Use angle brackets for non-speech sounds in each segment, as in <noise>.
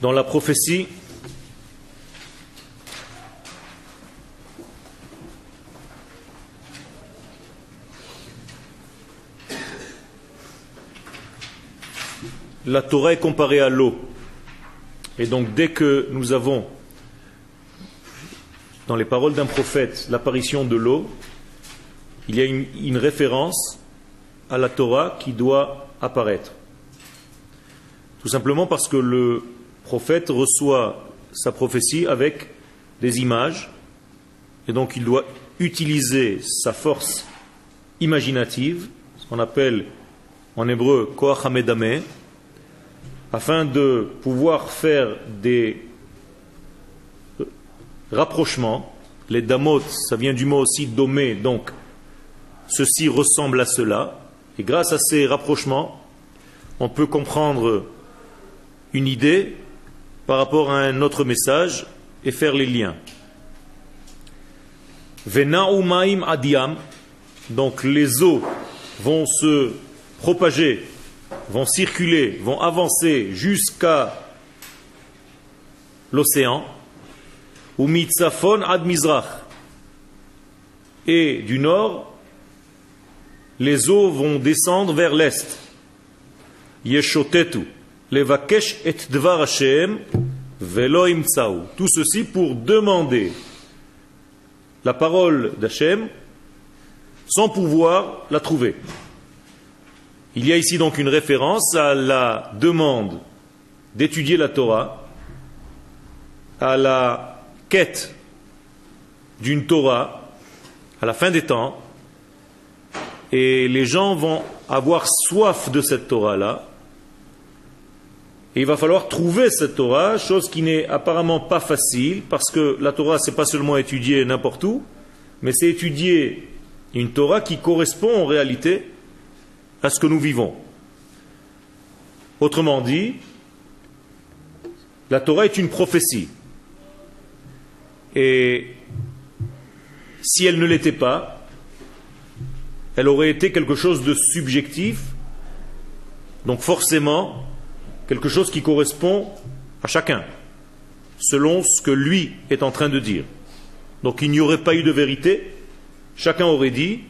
Dans la prophétie, la Torah est comparée à l'eau. Et donc dès que nous avons dans les paroles d'un prophète l'apparition de l'eau, il y a une, référence à la Torah qui doit apparaître. Tout simplement parce que le prophète reçoit sa prophétie avec des images, et donc il doit utiliser sa force imaginative, ce qu'on appelle en hébreu koach hamedameh, afin de pouvoir faire des rapprochements. Les damot, ça vient du mot aussi domé, donc ceci ressemble à cela. Et grâce à ces rapprochements, on peut comprendre une idée par rapport à un autre message et faire les liens. Vena'umaim adiam, donc les eaux vont se propager, vont circuler, vont avancer jusqu'à l'océan, ou mitzafon ad mizrach, et du nord, les eaux vont descendre vers l'est. Yeshotetu, levakesh et dvar Hashem, velo imtsaou. Tout ceci pour demander la parole d'Hachem sans pouvoir la trouver. Il y a ici donc une référence à la demande d'étudier la Torah, à la quête d'une Torah à la fin des temps, et les gens vont avoir soif de cette Torah-là, il va falloir trouver cette Torah, chose qui n'est apparemment pas facile, parce que la Torah, c'est pas seulement étudier n'importe où, mais c'est étudier une Torah qui correspond en réalité à ce que nous vivons. Autrement dit, la Torah est une prophétie. Et si elle ne l'était pas, elle aurait été quelque chose de subjectif, donc forcément quelque chose qui correspond à chacun, selon ce que lui est en train de dire. Donc il n'y aurait pas eu de vérité, chacun aurait dit,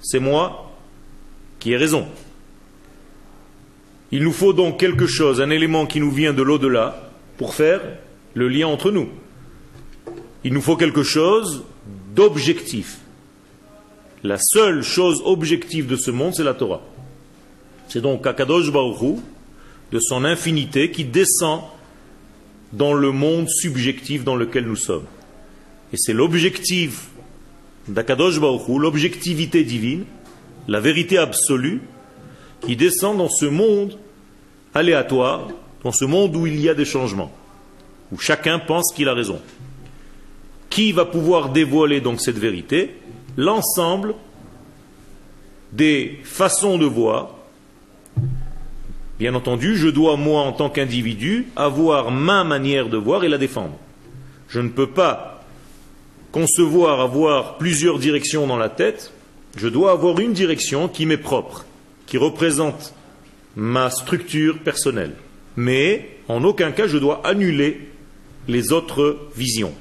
c'est moi qui ai raison. Il nous faut donc quelque chose, un élément qui nous vient de l'au-delà, pour faire le lien entre nous. Il nous faut quelque chose d'objectif. La seule chose objective de ce monde, c'est la Torah. C'est donc Akadosh Baruch de son infinité, qui descend dans le monde subjectif dans lequel nous sommes. Et c'est l'objectif d'Akadosh Baruch l'objectivité divine, la vérité absolue, qui descend dans ce monde aléatoire, dans ce monde où il y a des changements, où chacun pense qu'il a raison. Qui va pouvoir dévoiler donc cette vérité? L'ensemble des façons de voir. Bien entendu, je dois, moi, en tant qu'individu, avoir ma manière de voir et la défendre. Je ne peux pas concevoir avoir plusieurs directions dans la tête, je dois avoir une direction qui m'est propre, qui représente ma structure personnelle. Mais en aucun cas je dois annuler les autres visions.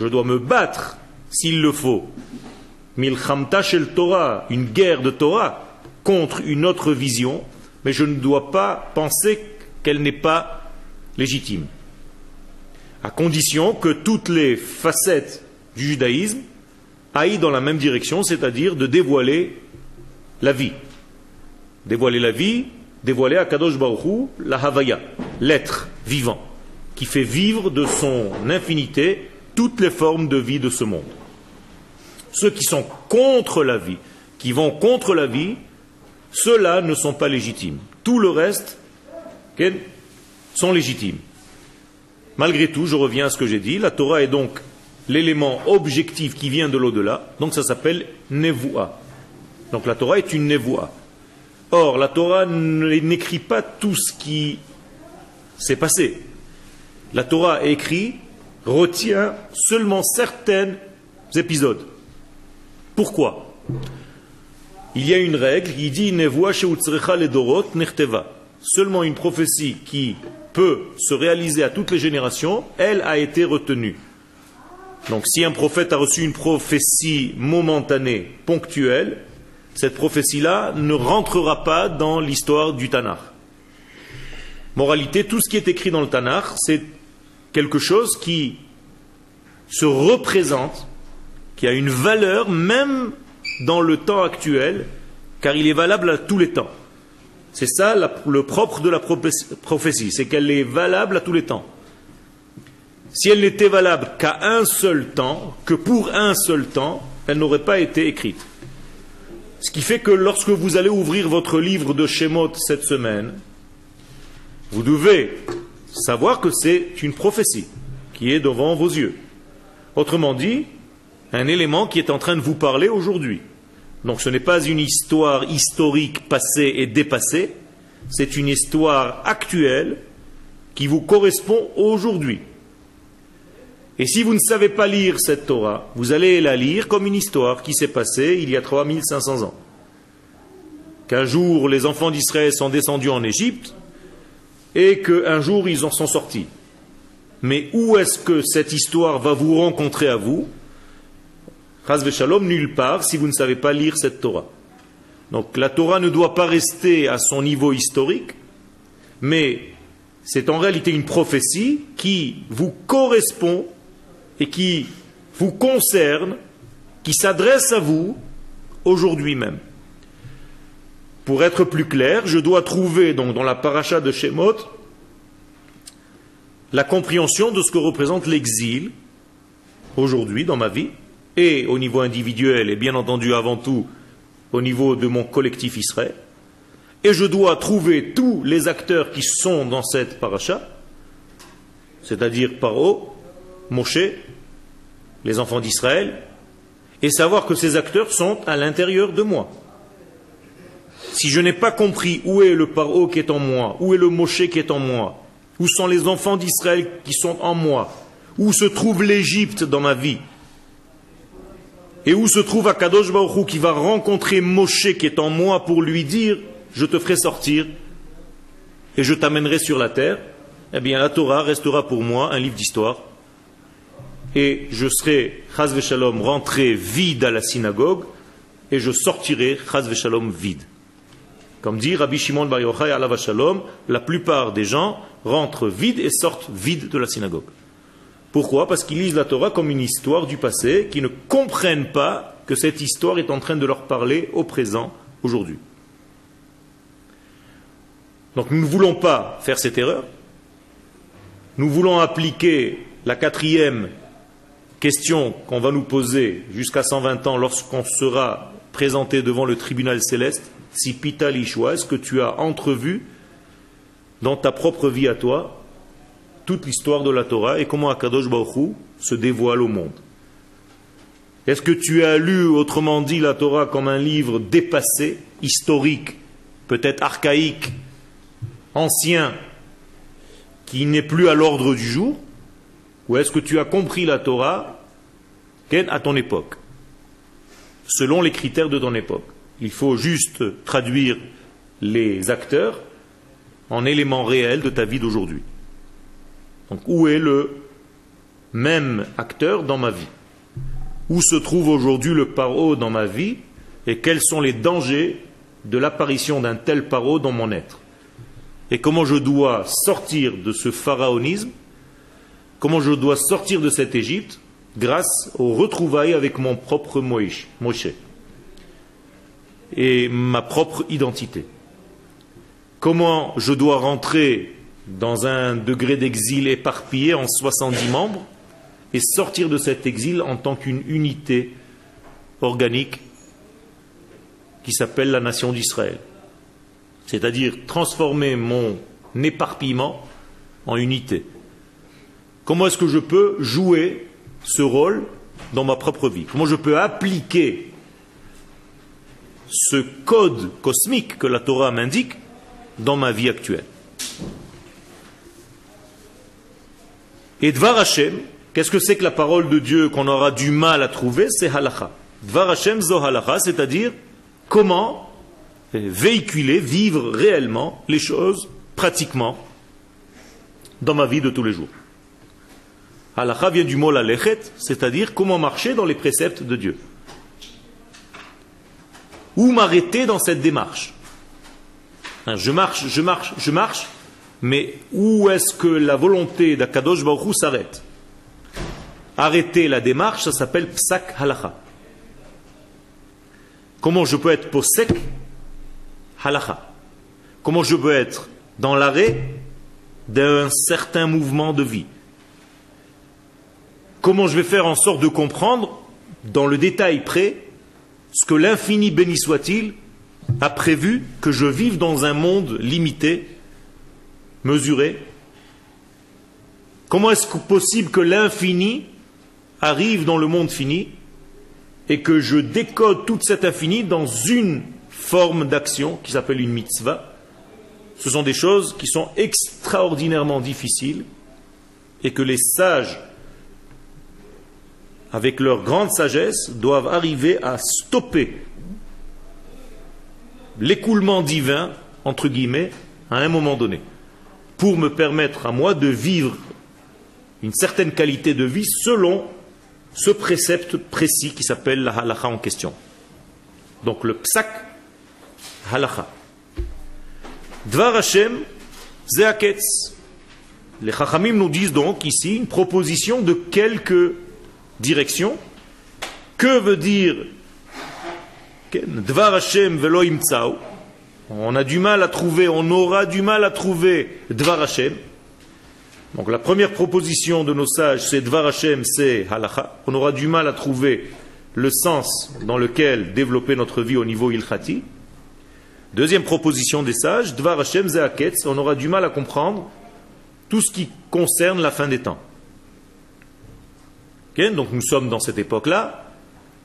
Je dois me battre, s'il le faut, milchamta shel Torah, une guerre de Torah, contre une autre vision, mais je ne dois pas penser qu'elle n'est pas légitime. À condition que toutes les facettes du judaïsme aillent dans la même direction, c'est-à-dire de dévoiler la vie. Dévoiler la vie, dévoiler à Kadosh Baruch la Havaya, l'être vivant, qui fait vivre de son infinité toutes les formes de vie de ce monde. Ceux qui sont contre la vie, qui vont contre la vie, ceux-là ne sont pas légitimes. Tout le reste sont légitimes. Malgré tout, je reviens à ce que j'ai dit, la Torah est donc l'élément objectif qui vient de l'au-delà, donc ça s'appelle Nevoa. Donc la Torah est une Nevoa. Or, la Torah n'écrit pas tout ce qui s'est passé. La Torah écrit, retient seulement certains épisodes. Pourquoi? Il y a une règle qui dit Seulement une prophétie qui peut se réaliser à toutes les générations, elle a été retenue. Donc si un prophète a reçu une prophétie momentanée, ponctuelle, cette prophétie-là ne rentrera pas dans l'histoire du Tanakh. Moralité, tout ce qui est écrit dans le Tanakh, c'est quelque chose qui se représente, qui a une valeur même dans le temps actuel, car il est valable à tous les temps. C'est ça le propre de la prophétie, c'est qu'elle est valable à tous les temps. Si elle n'était valable qu'à un seul temps, que pour un seul temps, elle n'aurait pas été écrite. Ce qui fait que lorsque vous allez ouvrir votre livre de Shemot cette semaine, vous devez savoir que c'est une prophétie qui est devant vos yeux. Autrement dit, un élément qui est en train de vous parler aujourd'hui. Donc ce n'est pas une histoire historique passée et dépassée, c'est une histoire actuelle qui vous correspond aujourd'hui. Et si vous ne savez pas lire cette Torah, vous allez la lire comme une histoire qui s'est passée il y a 3500 ans. Qu'un jour les enfants d'Israël sont descendus en Égypte et qu'un jour ils en sont sortis. Mais où est-ce que cette histoire va vous rencontrer à vous? Shalom, nulle part si vous ne savez pas lire cette Torah. Donc la Torah ne doit pas rester à son niveau historique, mais c'est en réalité une prophétie qui vous correspond et qui vous concerne, qui s'adresse à vous aujourd'hui même. Pour être plus clair, je dois trouver donc dans la paracha de Shemot la compréhension de ce que représente l'exil aujourd'hui dans ma vie et au niveau individuel et bien entendu avant tout au niveau de mon collectif Israël. Et je dois trouver tous les acteurs qui sont dans cette paracha, c'est-à-dire Paro, Moshe, les enfants d'Israël, et savoir que ces acteurs sont à l'intérieur de moi. Si je n'ai pas compris où est le Paro qui est en moi, où est le Moshe qui est en moi, où sont les enfants d'Israël qui sont en moi, où se trouve l'Égypte dans ma vie, et où se trouve Akadosh Baruch qui va rencontrer Moshe qui est en moi pour lui dire Je te ferai sortir et je t'amènerai sur la terre, eh bien la Torah restera pour moi un livre d'histoire et je serai, chaz shalom, rentré vide à la synagogue, et je sortirai, chaz shalom, vide. Comme dit Rabbi Shimon Bar Yochai, la plupart des gens rentrent vides et sortent vides de la synagogue. Pourquoi? Parce qu'ils lisent la Torah comme une histoire du passé, qui ne comprennent pas que cette histoire est en train de leur parler au présent, aujourd'hui. Donc nous ne voulons pas faire cette erreur. Nous voulons appliquer la quatrième question qu'on va nous poser jusqu'à 120 ans lorsqu'on sera présenté devant le tribunal céleste, si Pita Lishwa, est-ce que tu as entrevu dans ta propre vie à toi toute l'histoire de la Torah et comment Akadosh Baruch se dévoile au monde Est-ce que tu as lu, autrement dit, la Torah comme un livre dépassé, historique, peut-être archaïque, ancien, qui n'est plus à l'ordre du jour? Ou est-ce que tu as compris la Torah à ton époque Selon les critères de ton époque? Il faut juste traduire les acteurs en éléments réels de ta vie d'aujourd'hui. Donc où est le même acteur dans ma vie? Où se trouve aujourd'hui le paro dans ma vie? Et quels sont les dangers de l'apparition d'un tel paro dans mon être? Et comment je dois sortir de ce pharaonisme? Comment je dois sortir de cette Égypte grâce aux retrouvailles avec mon propre Moïse, Moshe? Et ma propre identité? Comment je dois rentrer dans un degré d'exil éparpillé en 70 membres et sortir de cet exil en tant qu'une unité organique qui s'appelle la nation d'Israël. C'est-à-dire transformer mon éparpillement en unité. Comment est-ce que je peux jouer ce rôle dans ma propre vie? Comment je peux appliquer ce code cosmique que la Torah m'indique dans ma vie actuelle? Et Dvar Hashem, qu'est-ce que c'est que la parole de Dieu qu'on aura du mal à trouver? C'est halacha. Dvar Hashem zo halacha, c'est-à-dire comment véhiculer, vivre réellement les choses pratiquement dans ma vie de tous les jours. Halakha vient du mot lechet, c'est-à-dire comment marcher dans les préceptes de Dieu. Où m'arrêter dans cette démarche? Hein, Je marche, je marche, je marche, mais où est-ce que la volonté d'Akadosh Baruch s'arrête Arrêter la démarche, ça s'appelle psak halakha. Comment je peux être posek halakha Comment je peux être dans l'arrêt d'un certain mouvement de vie Comment je vais faire en sorte de comprendre, dans le détail près, ce que l'infini béni soit-il a prévu que je vive dans un monde limité, mesuré Comment est-ce possible que l'infini arrive dans le monde fini et que je décode toute cette infini dans une forme d'action qui s'appelle une mitzvah? Ce sont des choses qui sont extraordinairement difficiles et que les sages, avec leur grande sagesse, doivent arriver à stopper l'écoulement divin, entre guillemets, à un moment donné, pour me permettre à moi de vivre une certaine qualité de vie selon ce précepte précis qui s'appelle la halakha en question. Donc le psak halakha. Dvar Hashem zeaketz. Les chachamim nous disent donc ici une proposition de quelques directions. Que veut dire Dvar Hashem velo On a du mal à trouver, on aura du mal à trouver Dvar Hashem. Donc la première proposition de nos sages, c'est Dvar Hashem, c'est halacha. On aura du mal à trouver le sens dans lequel développer notre vie au niveau ilchati. Deuxième proposition des sages, Dvar Hashem, c'est On aura du mal à comprendre tout ce qui concerne la fin des temps. Donc nous sommes dans cette époque-là.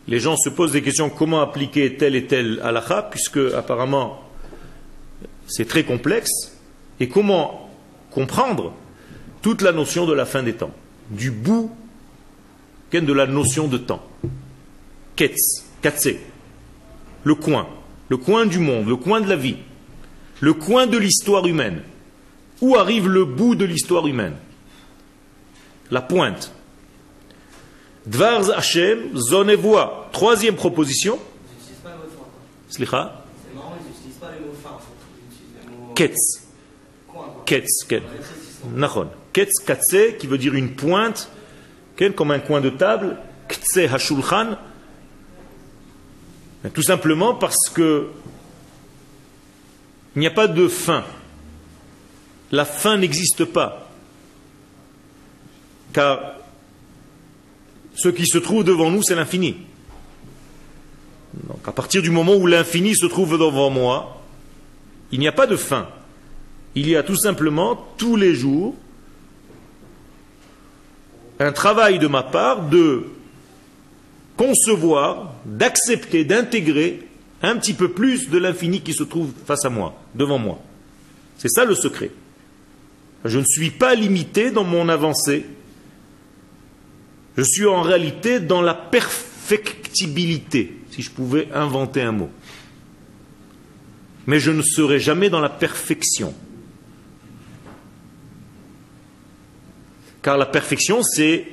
Les gens se posent des questions comment appliquer tel et tel halacha, puisque apparemment c'est très complexe. Et comment comprendre toute la notion de la fin des temps, du bout de la notion de temps? Ketz, katse, le coin, le coin du monde, le coin de la vie, le coin de l'histoire humaine. Où arrive le bout de l'histoire humaine? La pointe. Dvarz Hashem, zone voix. Troisième proposition. Slicha. Ketz. Ketz. Nachon. Ketz katse, qui veut dire une pointe, comme un coin de table, ktse hashulchan, tout simplement parce que il n'y a pas de fin. La fin n'existe pas. Car ce qui se trouve devant nous, c'est l'infini. Donc à partir du moment où l'infini se trouve devant moi, il n'y a pas de fin. Il y a tout simplement tous les jours un travail de ma part de concevoir, d'accepter, d'intégrer un petit peu plus de l'infini qui se trouve face à moi, devant moi. C'est ça le secret. Je ne suis pas limité dans mon avancée. Je suis en réalité dans la perfectibilité, si je pouvais inventer un mot. Mais je ne serai jamais dans la perfection. Car la perfection, c'est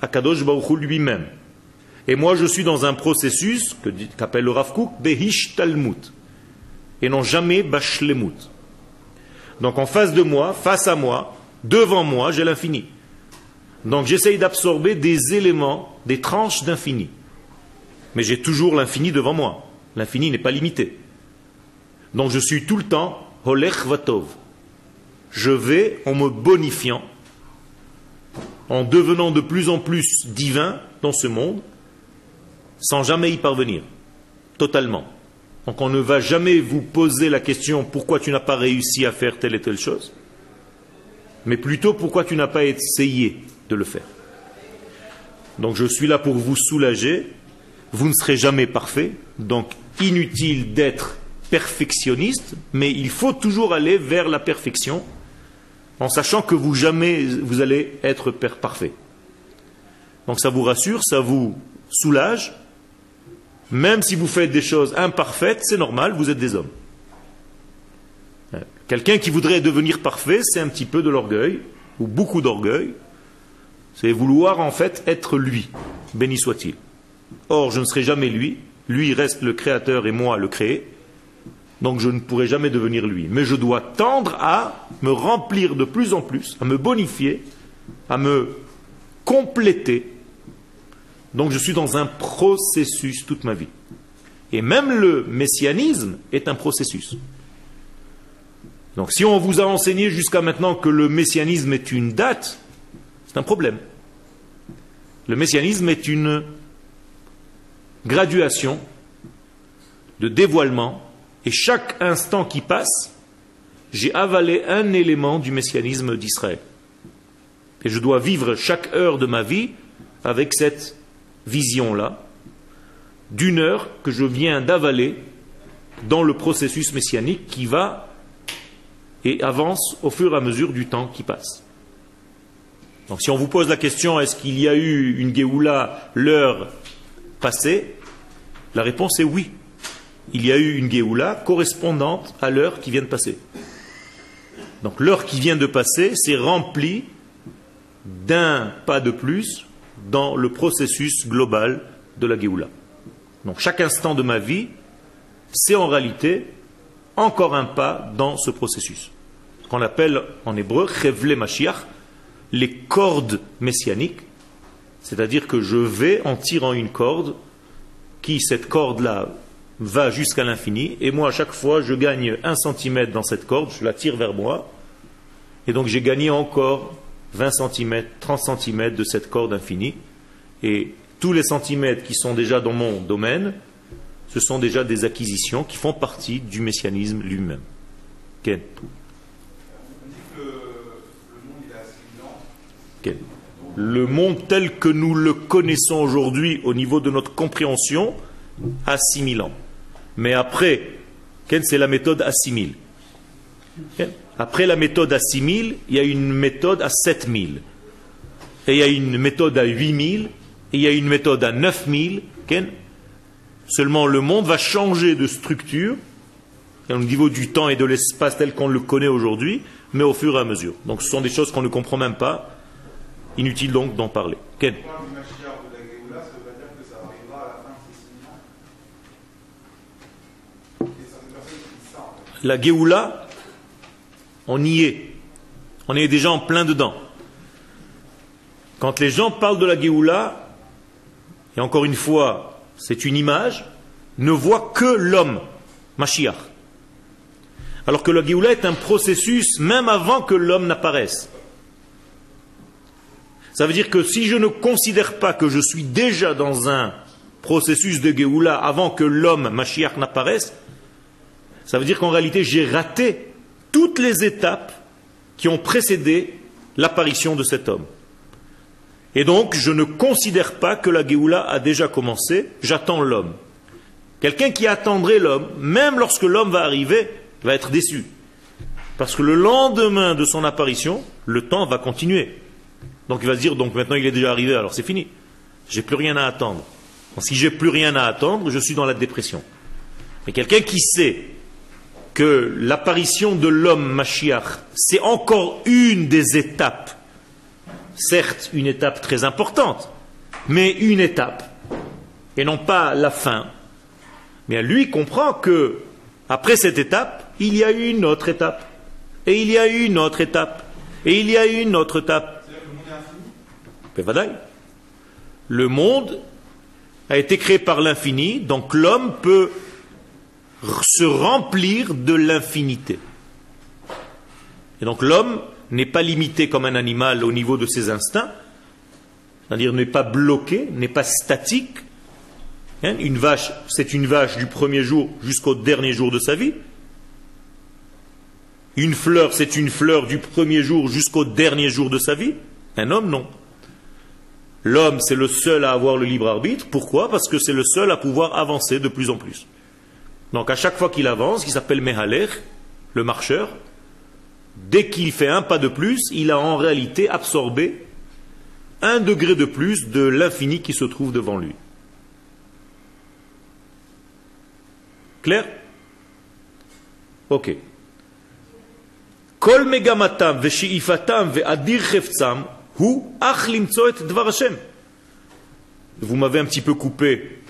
Akadosh Baruch lui-même. Et moi, je suis dans un processus qu'appelle le Rav Kook Talmud. Et non jamais Bashlemut. Donc en face de moi, face à moi, devant moi, j'ai l'infini. Donc j'essaye d'absorber des éléments, des tranches d'infini. Mais j'ai toujours l'infini devant moi. L'infini n'est pas limité. Donc je suis tout le temps Holech Vatov. Je vais en me bonifiant en devenant de plus en plus divin dans ce monde, sans jamais y parvenir, totalement. Donc on ne va jamais vous poser la question pourquoi tu n'as pas réussi à faire telle et telle chose, mais plutôt pourquoi tu n'as pas essayé de le faire. Donc je suis là pour vous soulager, vous ne serez jamais parfait, donc inutile d'être perfectionniste, mais il faut toujours aller vers la perfection en sachant que vous jamais vous allez être parfait. Donc ça vous rassure, ça vous soulage. Même si vous faites des choses imparfaites, c'est normal, vous êtes des hommes. Quelqu'un qui voudrait devenir parfait, c'est un petit peu de l'orgueil. ou beaucoup d'orgueil, c'est vouloir en fait être lui, béni soit-il. Or, je ne serai jamais lui, lui reste le créateur et moi le créé, donc je ne pourrai jamais devenir lui. Mais je dois tendre à me remplir de plus en plus, à me bonifier, à me compléter. Donc je suis dans un processus toute ma vie. Et même le messianisme est un processus. Donc si on vous a enseigné jusqu'à maintenant que le messianisme est une date, c'est un problème. Le messianisme est une graduation de dévoilement, et chaque instant qui passe, j'ai avalé un élément du messianisme d'Israël. Et je dois vivre chaque heure de ma vie avec cette vision-là, d'une heure que je viens d'avaler dans le processus messianique qui va et avance au fur et à mesure du temps qui passe. Donc si on vous pose la question est-ce qu'il y a eu une Géoula l'heure passée, la réponse est oui. Il y a eu une Géoula correspondante à l'heure qui vient de passer. Donc l'heure qui vient de passer s'est remplie d'un pas de plus dans le processus global de la Géoula. Donc chaque instant de ma vie, c'est en réalité encore un pas dans ce processus. Ce qu'on appelle en hébreu Chevle Mashiach, les cordes messianiques, c'est-à-dire que je vais en tirant une corde, qui cette corde-là va jusqu'à l'infini, et moi à chaque fois je gagne un centimètre dans cette corde, je la tire vers moi, et donc j'ai gagné encore 20 cm, 30 cm de cette corde infinie, et tous les centimètres qui sont déjà dans mon domaine, ce sont déjà des acquisitions qui font partie du messianisme lui-même. Ken Le monde tel que nous le connaissons aujourd'hui au niveau de notre compréhension a 6000 ans. Mais après, c'est la méthode à 6000. Après la méthode à 6000, il y a une méthode à 7000. Et il y a une méthode à 8000. Et il y a une méthode à 9000. Seulement le monde va changer de structure au niveau du temps et de l'espace tel qu'on le connaît aujourd'hui, mais au fur et à mesure. Donc ce sont des choses qu'on ne comprend même pas. Inutile donc d'en parler. Ken La Géoula, on y est. On est déjà en plein dedans. Quand les gens parlent de la Géoula, et encore une fois, c'est une image, ne voient que l'homme, Mashiach. Alors que la Géoula est un processus même avant que l'homme n'apparaisse. Ça veut dire que si je ne considère pas que je suis déjà dans un processus de Géoula avant que l'homme, Mashiach, n'apparaisse, ça veut dire qu'en réalité j'ai raté toutes les étapes qui ont précédé l'apparition de cet homme. Et donc, je ne considère pas que la Géoula a déjà commencé, j'attends l'homme. Quelqu'un qui attendrait l'homme, même lorsque l'homme va arriver, va être déçu. Parce que le lendemain de son apparition, le temps va continuer. Donc il va se dire, donc maintenant il est déjà arrivé, alors c'est fini. J'ai plus rien à attendre. Si j'ai plus rien à attendre, je suis dans la dépression. Mais quelqu'un qui sait que l'apparition de l'homme Mashiach, c'est encore une des étapes, certes une étape très importante, mais une étape, et non pas la fin, mais lui comprend que après cette étape, il y a eu une autre étape, et il y a eu une autre étape, et il y a eu une autre étape. Le monde a été créé par l'infini, donc l'homme peut se remplir de l'infinité. Et donc l'homme n'est pas limité comme un animal au niveau de ses instincts, c'est-à-dire n'est pas bloqué, n'est pas statique. Hein, une vache, c'est une vache du premier jour jusqu'au dernier jour de sa vie. Une fleur, c'est une fleur du premier jour jusqu'au dernier jour de sa vie. Un homme, non. L'homme, c'est le seul à avoir le libre arbitre. Pourquoi? Parce que c'est le seul à pouvoir avancer de plus en plus. Donc à chaque fois qu'il avance, qui s'appelle Mehaler, le marcheur, dès qu'il fait un pas de plus, il a en réalité absorbé un degré de plus de l'infini qui se trouve devant lui. Clair? Ok. Vous m'avez un petit peu coupé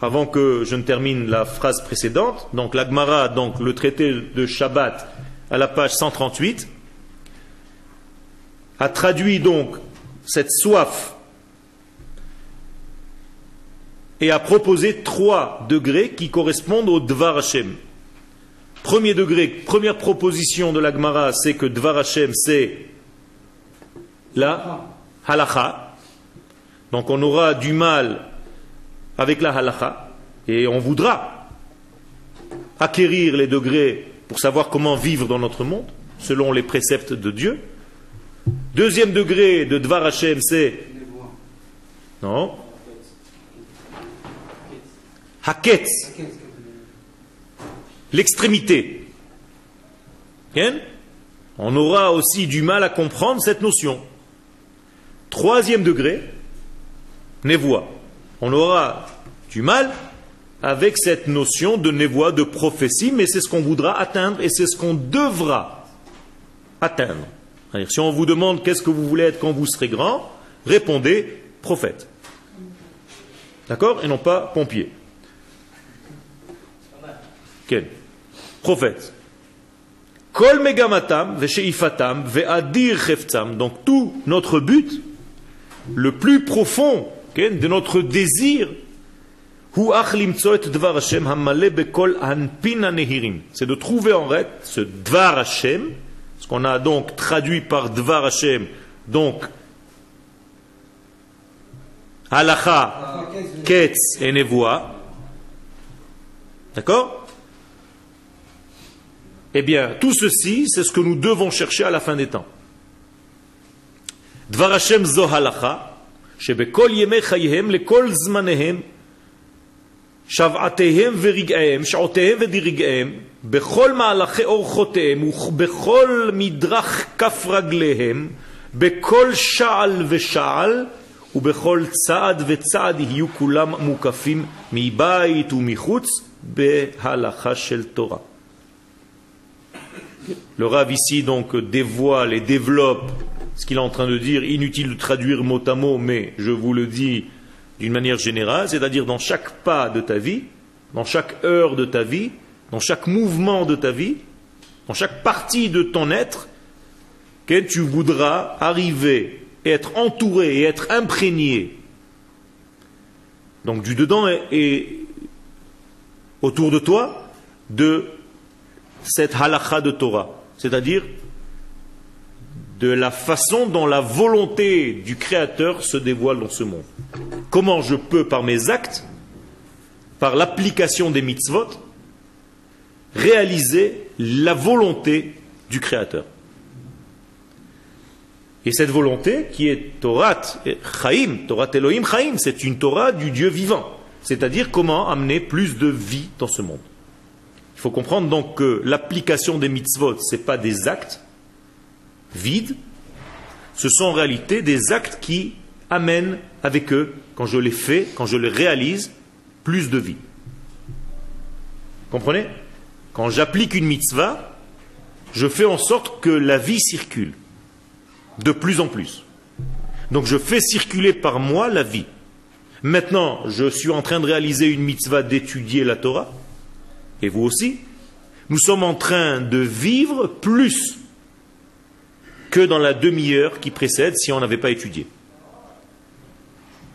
avant que je ne termine la phrase précédente. Donc l'Agmara, donc le traité de Shabbat à la page 138, a traduit donc cette soif et a proposé trois degrés qui correspondent au Dvar Hashem. Premier degré, première proposition de l'Agmara, c'est que Dvar Hashem, c'est la halacha. Donc on aura du mal avec la halacha et on voudra acquérir les degrés pour savoir comment vivre dans notre monde selon les préceptes de Dieu. Deuxième degré de Dvar Hashem, c'est non Haketz, l'extrémité. On aura aussi du mal à comprendre cette notion. Troisième degré, névoie. On aura du mal avec cette notion de névoie, de prophétie, mais c'est ce qu'on voudra atteindre et c'est ce qu'on devra atteindre. Si on vous demande qu'est-ce que vous voulez être quand vous serez grand, répondez prophète. D'accord? Et non pas pompier. Quel? Prophète. Kol megamatam. Donc tout notre but, le plus profond de notre désir, c'est de trouver en fait ce Dvar Hashem, ce qu'on a donc traduit par Dvar Hashem, donc Halacha, Ketz et Nevoa. D'accord Eh bien, tout ceci, c'est ce que nous devons chercher à la fin des temps. Dvar Hashem zo halacha, שבכל ימי חייהם, לכל זמניהם, שבעתיהם ורגעיהם, שעותיהם ודירגעיהם, בכל מהלכי אורחותיהם ובכל מדרך כף רגליהם, בכל שעל ושעל ובכל צעד וצעד יהיו כולם מוקפים מבית ומחוץ בהלכה של תורה. Le Rav ici donc dévoile et développe ce qu'il est en train de dire, inutile de traduire mot à mot, mais je vous le dis d'une manière générale, c'est-à-dire dans chaque pas de ta vie, dans chaque heure de ta vie, dans chaque mouvement de ta vie, dans chaque partie de ton être, que tu voudras arriver, être entouré et être imprégné, donc du dedans et, autour de toi, de cette halakha de Torah, c'est-à-dire de la façon dont la volonté du Créateur se dévoile dans ce monde. Comment je peux, par mes actes, par l'application des mitzvot, réaliser la volonté du Créateur. Et cette volonté, qui est Torah Chaim, Torah Elohim Chaim, c'est une Torah du Dieu vivant. C'est-à-dire comment amener plus de vie dans ce monde. Il faut comprendre donc que l'application des mitzvot, ce n'est pas des actes, vides, ce sont en réalité des actes qui amènent avec eux, quand je les fais, quand je les réalise, plus de vie. Comprenez? Quand j'applique une mitzvah, je fais en sorte que la vie circule de plus en plus. Donc je fais circuler par moi la vie. Maintenant, je suis en train de réaliser une mitzvah d'étudier la Torah, et vous aussi. Nous sommes en train de vivre plus que dans la demi-heure qui précède si on n'avait pas étudié.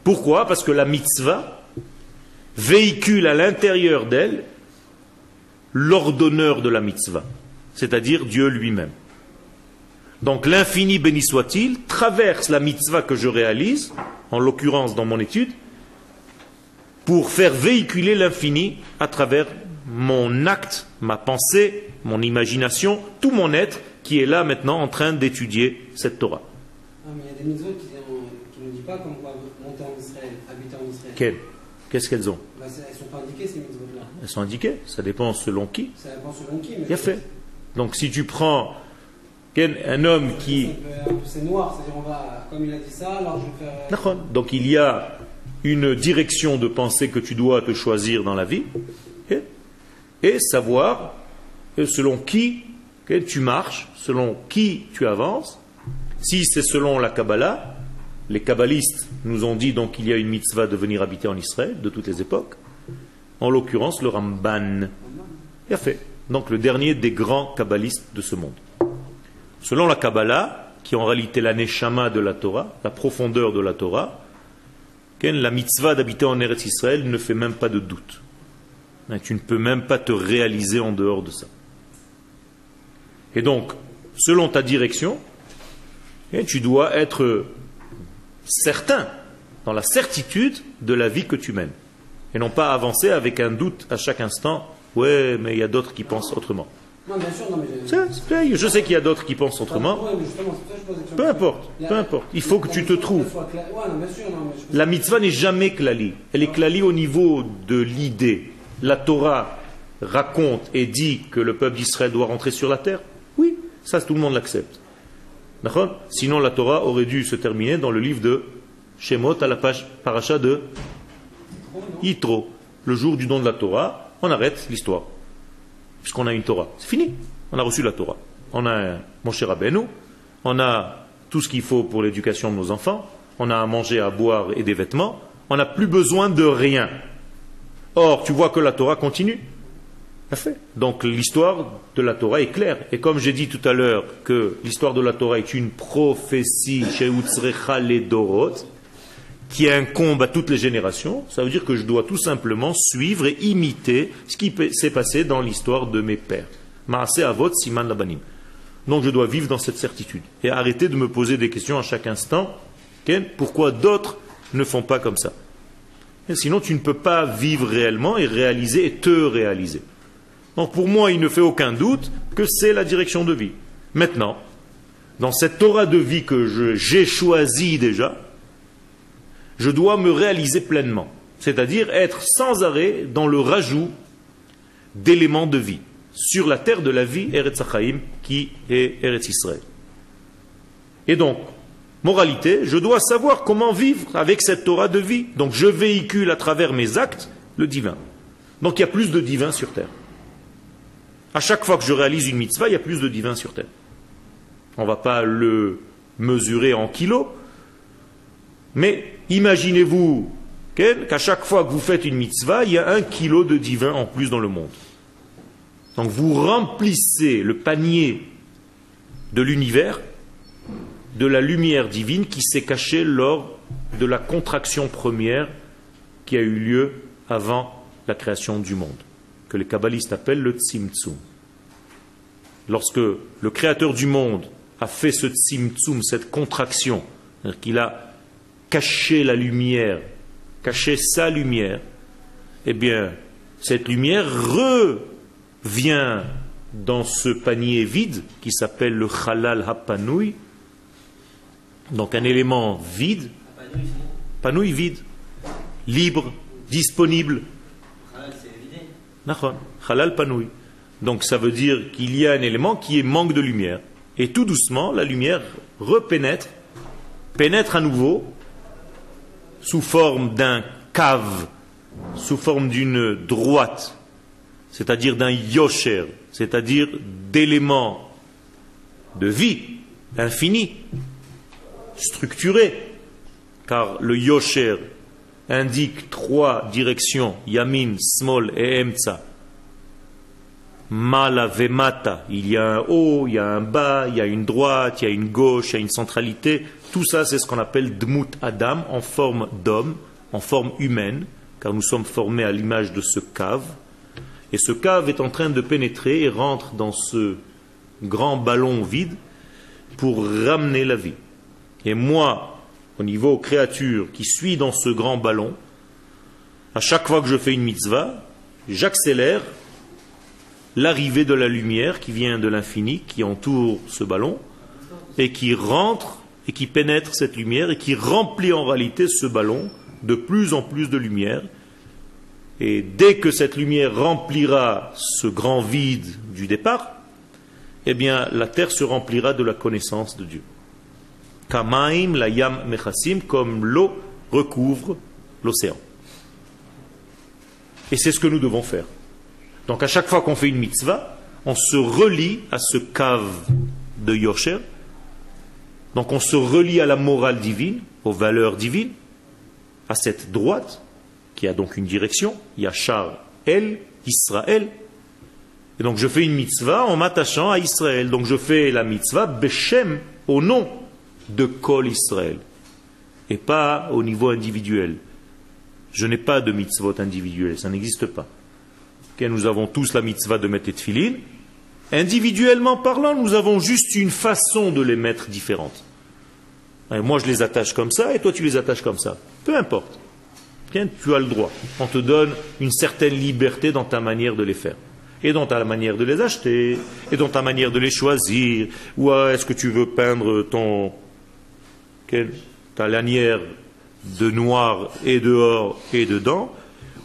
Pourquoi? Parce que la mitzvah véhicule à l'intérieur d'elle l'ordonneur de la mitzvah, c'est-à-dire Dieu lui-même. Donc l'infini béni soit-il traverse la mitzvah que je réalise, en l'occurrence dans mon étude, pour faire véhiculer l'infini à travers mon acte, ma pensée, mon imagination, tout mon être qui est là maintenant en train d'étudier cette Torah. Ah, mais il y a des mitzvot qui ne disent pas comme quoi monter en Israël, habiter en Israël. Qu'est-ce qu'elles ont? Bah, Elles ne sont pas indiquées ces mitzvot-là. Elles sont indiquées, ça dépend selon qui. Ça dépend selon qui. Mais fait. Donc si tu prends un homme qui. C'est noir, c'est-à-dire on va, comme il a dit ça, alors je vais faire. Euh, Donc il y a une direction de pensée que tu dois te choisir dans la vie et savoir selon qui tu marches selon qui tu avances. Si c'est selon la Kabbalah, les kabbalistes nous ont dit donc qu'il y a une mitzvah de venir habiter en Israël de toutes les époques. En l'occurrence, le Ramban. Il a fait. Donc le dernier des grands kabbalistes de ce monde. Selon la Kabbalah, qui en réalité la neshama de la Torah, la profondeur de la Torah, la mitzvah d'habiter en Eretz Israël ne fait même pas de doute. Tu ne peux même pas te réaliser en dehors de ça. Et donc, selon ta direction, tu dois être certain, dans la certitude de la vie que tu mènes. Et non pas avancer avec un doute à chaque instant, ouais, mais il y a d'autres qui pensent autrement. Non, bien sûr, non, mais je... sais qu'il y a d'autres qui pensent autrement. Peu importe, peu importe. Il faut que tu te trouves. La mitzvah n'est jamais klali. Elle est klali au niveau de l'idée. La Torah raconte et dit que le peuple d'Israël doit rentrer sur la terre. Ça tout le monde l'accepte. Sinon la Torah aurait dû se terminer dans le livre de Shemot à la page paracha de Yitro. Le jour du don de la Torah, on arrête l'histoire. Puisqu'on a une Torah. C'est fini. On a reçu la Torah. On a mon cher Rabbeinu. On a tout ce qu'il faut pour l'éducation de nos enfants. On a à manger, à boire et des vêtements. On n'a plus besoin de rien. Or, tu vois que la Torah continue. Donc l'histoire de la Torah est claire. Et comme j'ai dit tout à l'heure que l'histoire de la Torah est une prophétie chez qui incombe à toutes les générations, ça veut dire que je dois tout simplement suivre et imiter ce qui s'est passé dans l'histoire de mes pères. Avot Siman Labanim. Donc je dois vivre dans cette certitude et arrêter de me poser des questions à chaque instant. Pourquoi d'autres ne font pas comme ça? Sinon tu ne peux pas vivre réellement et réaliser et te réaliser. Donc pour moi, il ne fait aucun doute que c'est la direction de vie. Maintenant, dans cette Torah de vie que j'ai choisie déjà, je dois me réaliser pleinement, c'est-à-dire être sans arrêt dans le rajout d'éléments de vie sur la terre de la vie Eretz Achaim qui est Eretz Israël. Et donc, moralité, je dois savoir comment vivre avec cette Torah de vie. Donc je véhicule à travers mes actes le divin. Donc il y a plus de divin sur terre. À chaque fois que je réalise une mitzvah, il y a plus de divin sur terre. On ne va pas le mesurer en kilos, mais imaginez-vous qu'à chaque fois que vous faites une mitzvah, il y a un kilo de divin en plus dans le monde. Donc vous remplissez le panier de l'univers de la lumière divine qui s'est cachée lors de la contraction première qui a eu lieu avant la création du monde que les kabbalistes appellent le tzimtzum. Lorsque le créateur du monde a fait ce tzimtzum, cette contraction, qu'il a caché la lumière, caché sa lumière, eh bien, cette lumière revient dans ce panier vide qui s'appelle le halal hapanoui, donc un élément vide, panouille vide, libre, disponible, Halal panoui. Donc ça veut dire qu'il y a un élément qui est manque de lumière. Et tout doucement, la lumière repénètre, pénètre à nouveau sous forme d'un cave, sous forme d'une droite, c'est-à-dire d'un yosher, c'est-à-dire d'éléments de vie infini, structuré, car le yosher indique trois directions, Yamin, Smol et Emtsa. Mala Vemata, il y a un haut, il y a un bas, il y a une droite, il y a une gauche, il y a une centralité. Tout ça, c'est ce qu'on appelle Dmut Adam, en forme d'homme, en forme humaine, car nous sommes formés à l'image de ce cave. Et ce cave est en train de pénétrer et rentre dans ce grand ballon vide pour ramener la vie. Et moi, au niveau créature qui suit dans ce grand ballon, à chaque fois que je fais une mitzvah, j'accélère l'arrivée de la lumière qui vient de l'infini, qui entoure ce ballon, et qui rentre et qui pénètre cette lumière et qui remplit en réalité ce ballon de plus en plus de lumière. Et dès que cette lumière remplira ce grand vide du départ, eh la terre se remplira de la connaissance de Dieu. Kamaim la yam mechassim, comme l'eau recouvre l'océan. Et c'est ce que nous devons faire. Donc à chaque fois qu'on fait une mitzvah, on se relie à ce cave de Yosher. Donc on se relie à la morale divine, aux valeurs divines, à cette droite, qui a donc une direction, Yachar El, Israël. Et donc je fais une mitzvah en m'attachant à Israël. Donc je fais la mitzvah Beshem au nom de Kol Israël. Et pas au niveau individuel. Je n'ai pas de mitzvot individuel, ça n'existe pas. nous avons tous la mitzvah de mettre les Individuellement parlant, nous avons juste une façon de les mettre différente. moi, je les attache comme ça, et toi, tu les attaches comme ça. Peu importe. tu as le droit. On te donne une certaine liberté dans ta manière de les faire. Et dans ta manière de les acheter, et dans ta manière de les choisir. Ou est-ce que tu veux peindre ton, ta lanière de noir et dehors et dedans,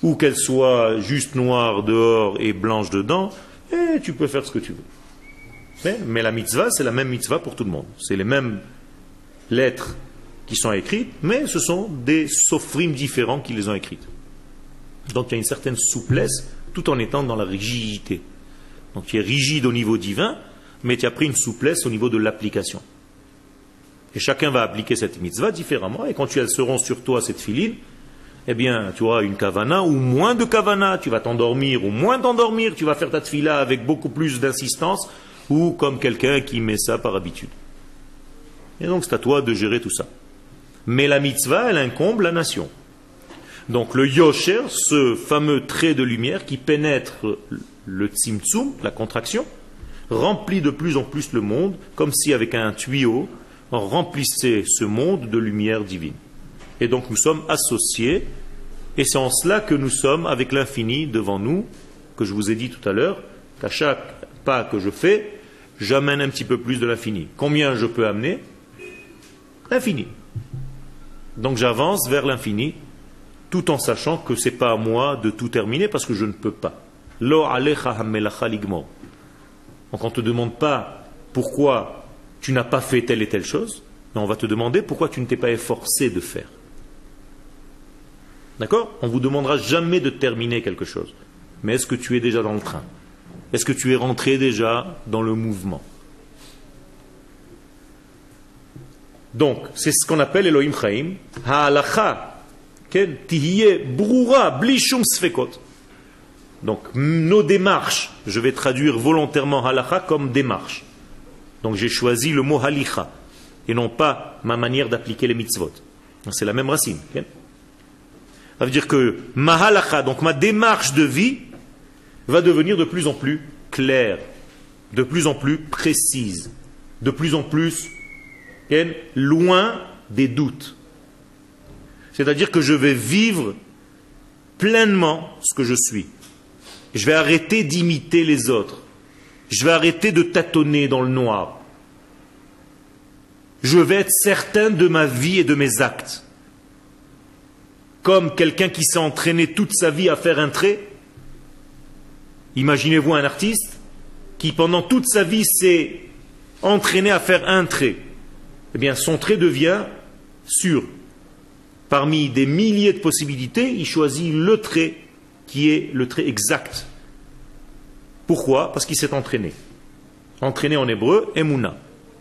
ou qu'elle soit juste noire dehors et blanche dedans, et tu peux faire ce que tu veux. Mais la mitzvah, c'est la même mitzvah pour tout le monde. C'est les mêmes lettres qui sont écrites, mais ce sont des sofrim différents qui les ont écrites. Donc il y a une certaine souplesse tout en étant dans la rigidité. Donc tu es rigide au niveau divin, mais tu as pris une souplesse au niveau de l'application. Et chacun va appliquer cette mitzvah différemment. Et quand elles seront sur toi, cette filine, eh bien, tu auras une kavana ou moins de kavana, tu vas t'endormir ou moins t'endormir, tu vas faire ta tfila avec beaucoup plus d'insistance ou comme quelqu'un qui met ça par habitude. Et donc, c'est à toi de gérer tout ça. Mais la mitzvah, elle incombe la nation. Donc, le yosher, ce fameux trait de lumière qui pénètre le tzimtzum, la contraction, remplit de plus en plus le monde, comme si avec un tuyau, remplissait ce monde de lumière divine. Et donc nous sommes associés, et c'est en cela que nous sommes avec l'infini devant nous, que je vous ai dit tout à l'heure, qu'à chaque pas que je fais, j'amène un petit peu plus de l'infini. Combien je peux amener? L'infini. Donc j'avance vers l'infini, tout en sachant que ce n'est pas à moi de tout terminer, parce que je ne peux pas. Donc on ne te demande pas pourquoi tu n'as pas fait telle et telle chose, mais on va te demander pourquoi tu ne t'es pas efforcé de faire. D'accord? On ne vous demandera jamais de terminer quelque chose. Mais est-ce que tu es déjà dans le train? Est-ce que tu es rentré déjà dans le mouvement? Donc, c'est ce qu'on appelle Elohim Chaim. Ha'alacha, brura, blishum sfekot. Donc, nos démarches, je vais traduire volontairement halacha comme démarche. Donc j'ai choisi le mot halicha et non pas ma manière d'appliquer les mitzvot. C'est la même racine. Ça veut dire que ma halacha, donc ma démarche de vie, va devenir de plus en plus claire, de plus en plus précise, de plus en plus loin des doutes. C'est-à-dire que je vais vivre pleinement ce que je suis. Je vais arrêter d'imiter les autres. Je vais arrêter de tâtonner dans le noir. Je vais être certain de ma vie et de mes actes. Comme quelqu'un qui s'est entraîné toute sa vie à faire un trait. Imaginez-vous un artiste qui pendant toute sa vie s'est entraîné à faire un trait. Eh bien, son trait devient sûr. Parmi des milliers de possibilités, il choisit le trait qui est le trait exact pourquoi? Parce qu'il s'est entraîné. Entraîné en hébreu, emuna.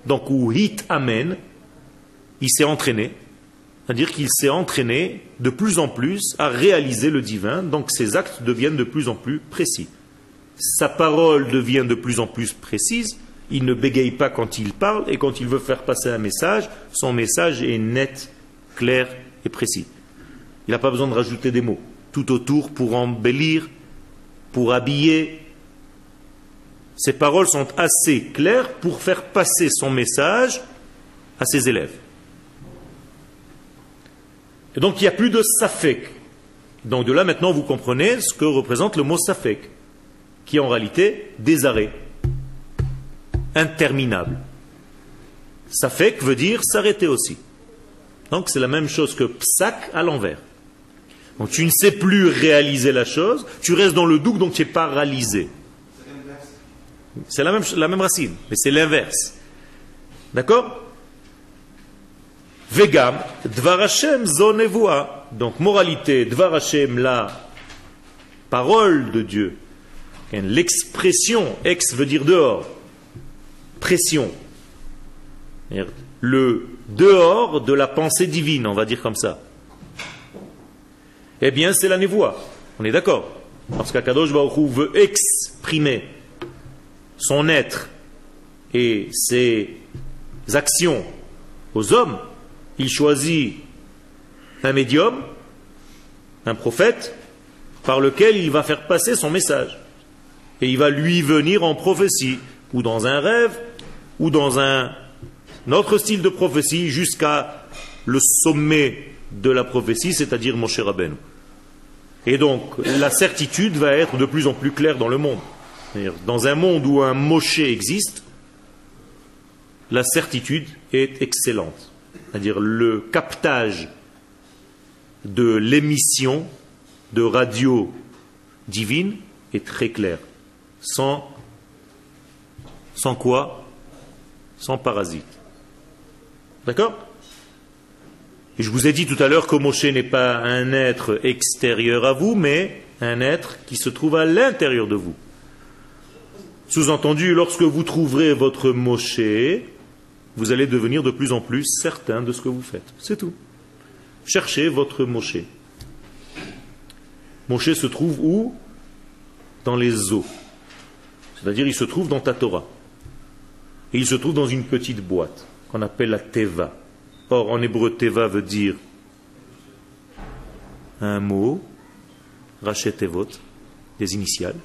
Donc, ou hit amen, il s'est entraîné. C'est-à-dire qu'il s'est entraîné de plus en plus à réaliser le divin, donc ses actes deviennent de plus en plus précis. Sa parole devient de plus en plus précise, il ne bégaye pas quand il parle, et quand il veut faire passer un message, son message est net, clair et précis. Il n'a pas besoin de rajouter des mots tout autour pour embellir, pour habiller, ces paroles sont assez claires pour faire passer son message à ses élèves. Et donc il n'y a plus de safek. Donc de là maintenant vous comprenez ce que représente le mot safek, qui est en réalité des arrêts, interminables. Safek veut dire s'arrêter aussi. Donc c'est la même chose que psak à l'envers. Donc tu ne sais plus réaliser la chose, tu restes dans le doute, donc tu es paralysé. C'est la même, racine, mais c'est l'inverse. D'accord? Vegam, Dvar Hashem Donc, moralité, Dvar Hashem, la parole de Dieu, L'expression ex veut dire dehors. Pression. Le dehors de la pensée divine, on va dire comme ça. Eh bien, c'est la névoie. On est d'accord? Parce qu'Akadosh Baruch veut exprimer son être et ses actions aux hommes. Il choisit un médium, un prophète, par lequel il va faire passer son message. Et il va lui venir en prophétie, ou dans un rêve, ou dans un autre style de prophétie, jusqu'à le sommet de la prophétie, c'est-à-dire Moshe Rabbeinu. Et donc, la certitude va être de plus en plus claire dans le monde. Dans un monde où un Moshe existe, la certitude est excellente. C'est-à-dire le captage de l'émission de radio divine est très clair. Sans, sans quoi? Sans parasite. D'accord? Et je vous ai dit tout à l'heure que Moshe n'est pas un être extérieur à vous, mais un être qui se trouve à l'intérieur de vous. Sous-entendu, lorsque vous trouverez votre Moshe, vous allez devenir de plus en plus certain de ce que vous faites. C'est tout. Cherchez votre Moshe. Moshe se trouve où? Dans les eaux. C'est-à-dire, il se trouve dans ta Torah. Et il se trouve dans une petite boîte qu'on appelle la Teva. Or, en hébreu, Teva veut dire un mot, Rachet Tevot, des initiales.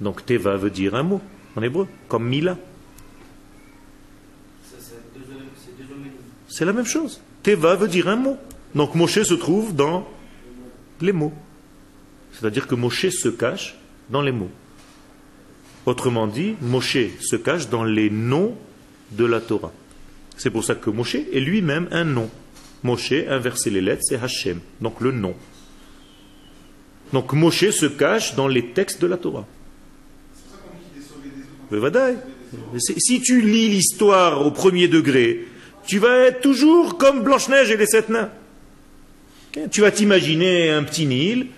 Donc, Teva veut dire un mot en hébreu, comme Mila. C'est la même chose. Teva veut dire un mot. Donc Moshe se trouve dans les mots. C'est-à-dire que Moshe se cache dans les mots. Autrement dit, Moshe se cache dans les noms de la Torah. C'est pour ça que Moshe est lui-même un nom. Moshe, inverser les lettres, c'est Hachem, donc le nom. Donc Moshe se cache dans les textes de la Torah. Si tu lis l'histoire au premier degré, tu vas être toujours comme Blanche-Neige et les sept nains. Tu vas t'imaginer un petit Nil,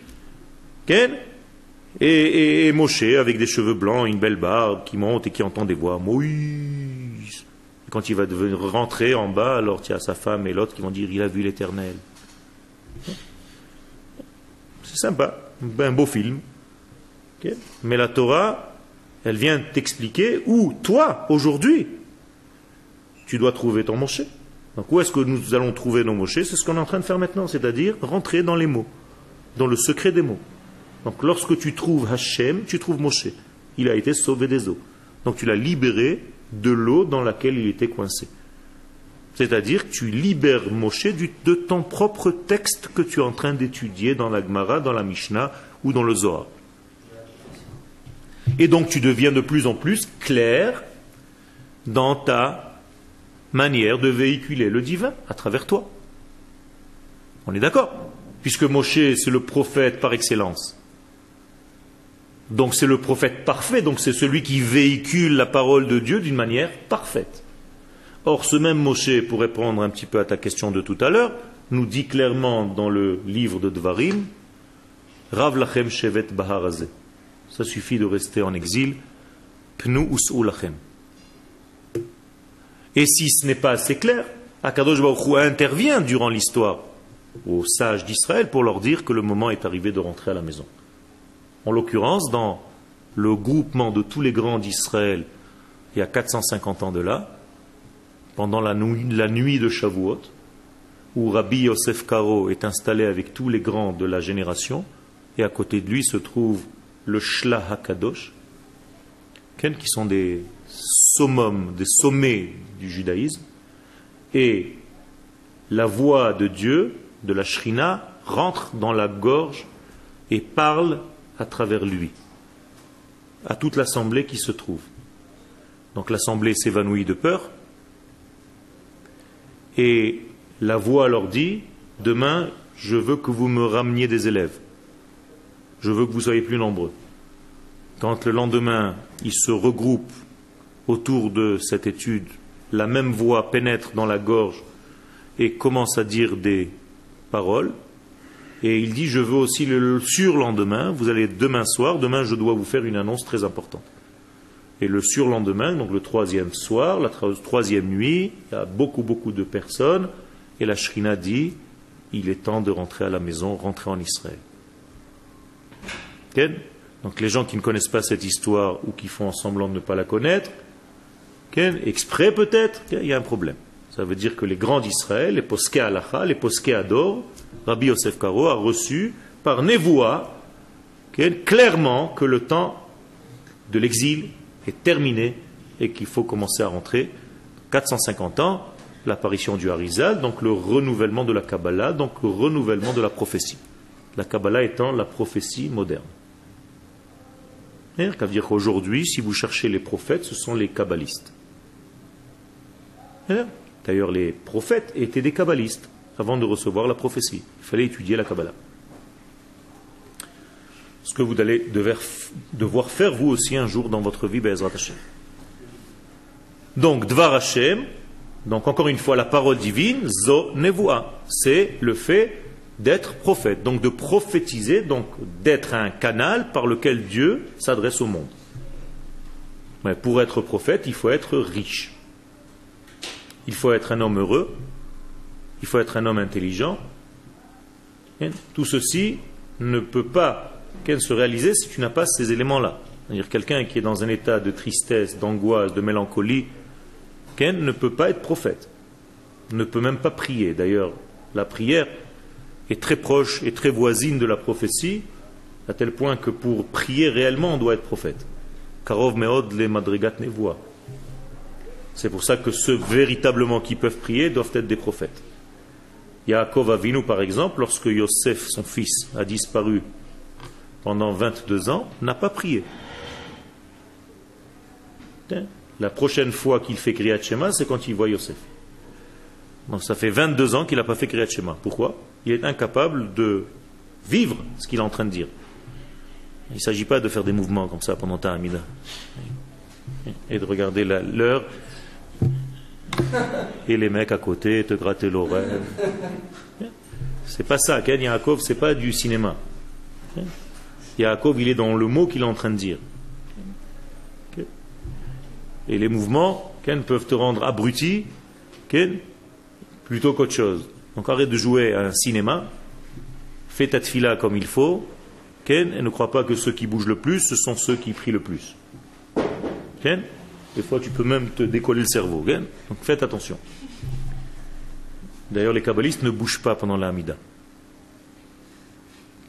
et, et, Moshe avec des cheveux blancs, une belle barbe qui monte et qui entend des voix. Moïse. quand il va devenir, rentrer en bas, alors tu as sa femme et l'autre qui vont dire il a vu l'éternel. C'est sympa, un beau film. Mais la Torah, elle vient t'expliquer où, toi, aujourd'hui, tu dois trouver ton Moshe. Donc où est-ce que nous allons trouver nos Moshe C'est ce qu'on est en train de faire maintenant, c'est-à-dire rentrer dans les mots, dans le secret des mots. Donc lorsque tu trouves Hachem, tu trouves Moshe. Il a été sauvé des eaux. Donc tu l'as libéré de l'eau dans laquelle il était coincé. C'est-à-dire que tu libères Moshe de ton propre texte que tu es en train d'étudier dans la Gemara, dans la Mishnah ou dans le Zohar. Et donc tu deviens de plus en plus clair dans ta manière de véhiculer le divin à travers toi. On est d'accord Puisque Moshe, c'est le prophète par excellence. Donc c'est le prophète parfait, donc c'est celui qui véhicule la parole de Dieu d'une manière parfaite. Or, ce même Moshe, pour répondre un petit peu à ta question de tout à l'heure, nous dit clairement dans le livre de Dvarim, Rav lachem shevet baharazé. Ça suffit de rester en exil. Pnu us lachem. Et si ce n'est pas assez clair, Akadosh Baruch intervient durant l'histoire aux sages d'Israël pour leur dire que le moment est arrivé de rentrer à la maison. En l'occurrence, dans le groupement de tous les grands d'Israël, il y a 450 ans de là, pendant la nuit, de Shavuot, où Rabbi Yosef Karo est installé avec tous les grands de la génération, et à côté de lui se trouve le Shlah HaKadosh, qui sont des summum, des sommets du judaïsme, et la voix de Dieu, de la Shrina, rentre dans la gorge et parle à travers lui, à toute l'assemblée qui se trouve. Donc l'assemblée s'évanouit de peur, et la voix leur dit, demain, je veux que vous me rameniez des élèves, je veux que vous soyez plus nombreux. Quand le lendemain, ils se regroupent autour de cette étude, la même voix pénètre dans la gorge et commence à dire des paroles, Et il dit, je veux aussi le surlendemain, vous allez demain soir, demain je dois vous faire une annonce très importante. Et le surlendemain, donc le troisième soir, la troisième nuit, il y a beaucoup, beaucoup de personnes, et la Shrina dit, il est temps de rentrer à la maison, rentrer en Israël. Donc les gens qui ne connaissent pas cette histoire ou qui font semblant de ne pas la connaître, exprès peut-être, il y a un problème. Ça veut dire que les grands d'Israël, les posquets Alacha, les posquets Ador, Rabbi Yosef Karo a reçu par Nevoa clairement que le temps de l'exil est terminé et qu'il faut commencer à rentrer. 450 ans, l'apparition du Harizal, donc le renouvellement de la Kabbalah, donc le renouvellement de la prophétie. La Kabbalah étant la prophétie moderne. Cest à dire qu'aujourd'hui, si vous cherchez les prophètes, ce sont les kabbalistes. D'ailleurs, les prophètes étaient des kabbalistes avant de recevoir la prophétie. Il fallait étudier la Kabbalah. Ce que vous allez devoir faire vous aussi un jour dans votre vie, Be'ezrat Hashem. Donc, Dvar Hashem, donc encore une fois, la parole divine, Zo Nevoa, c'est le fait d'être prophète, donc de prophétiser, donc d'être un canal par lequel Dieu s'adresse au monde. Mais pour être prophète, il faut être riche. Il faut être un homme heureux, il faut être un homme intelligent. Tout ceci ne peut pas se réaliser si tu n'as pas ces éléments-là. C'est-à-dire quelqu'un qui est dans un état de tristesse, d'angoisse, de mélancolie, ne peut pas être prophète, ne peut même pas prier. D'ailleurs, la prière est très proche et très voisine de la prophétie, à tel point que pour prier réellement, on doit être prophète. Karov meod le madrigat nevoa. C'est pour ça que ceux véritablement qui peuvent prier doivent être des prophètes. Yaakov Avinu, par exemple, lorsque Yosef, son fils, a disparu pendant 22 ans, n'a pas prié. La prochaine fois qu'il fait Kriyat Shema, c'est quand il voit Yosef. Donc ça fait 22 ans qu'il n'a pas fait Kriyat Shema. Pourquoi? Il est incapable de vivre ce qu'il est en train de dire. Il ne s'agit pas de faire des mouvements comme ça pendant ta Amida. Et de regarder l'heure et les mecs à côté te gratter l'oreille. C'est pas ça, Ken Yaakov, c'est pas du cinéma. Yaakov, il est dans le mot qu'il est en train de dire. Et les mouvements, Ken, peuvent te rendre abruti, Ken, plutôt qu'autre chose. Donc arrête de jouer à un cinéma, fais ta tfila comme il faut, Ken, et ne crois pas que ceux qui bougent le plus, ce sont ceux qui prient le plus. Ken des fois, tu peux même te décoller le cerveau. Donc faites attention. D'ailleurs, les kabbalistes ne bougent pas pendant la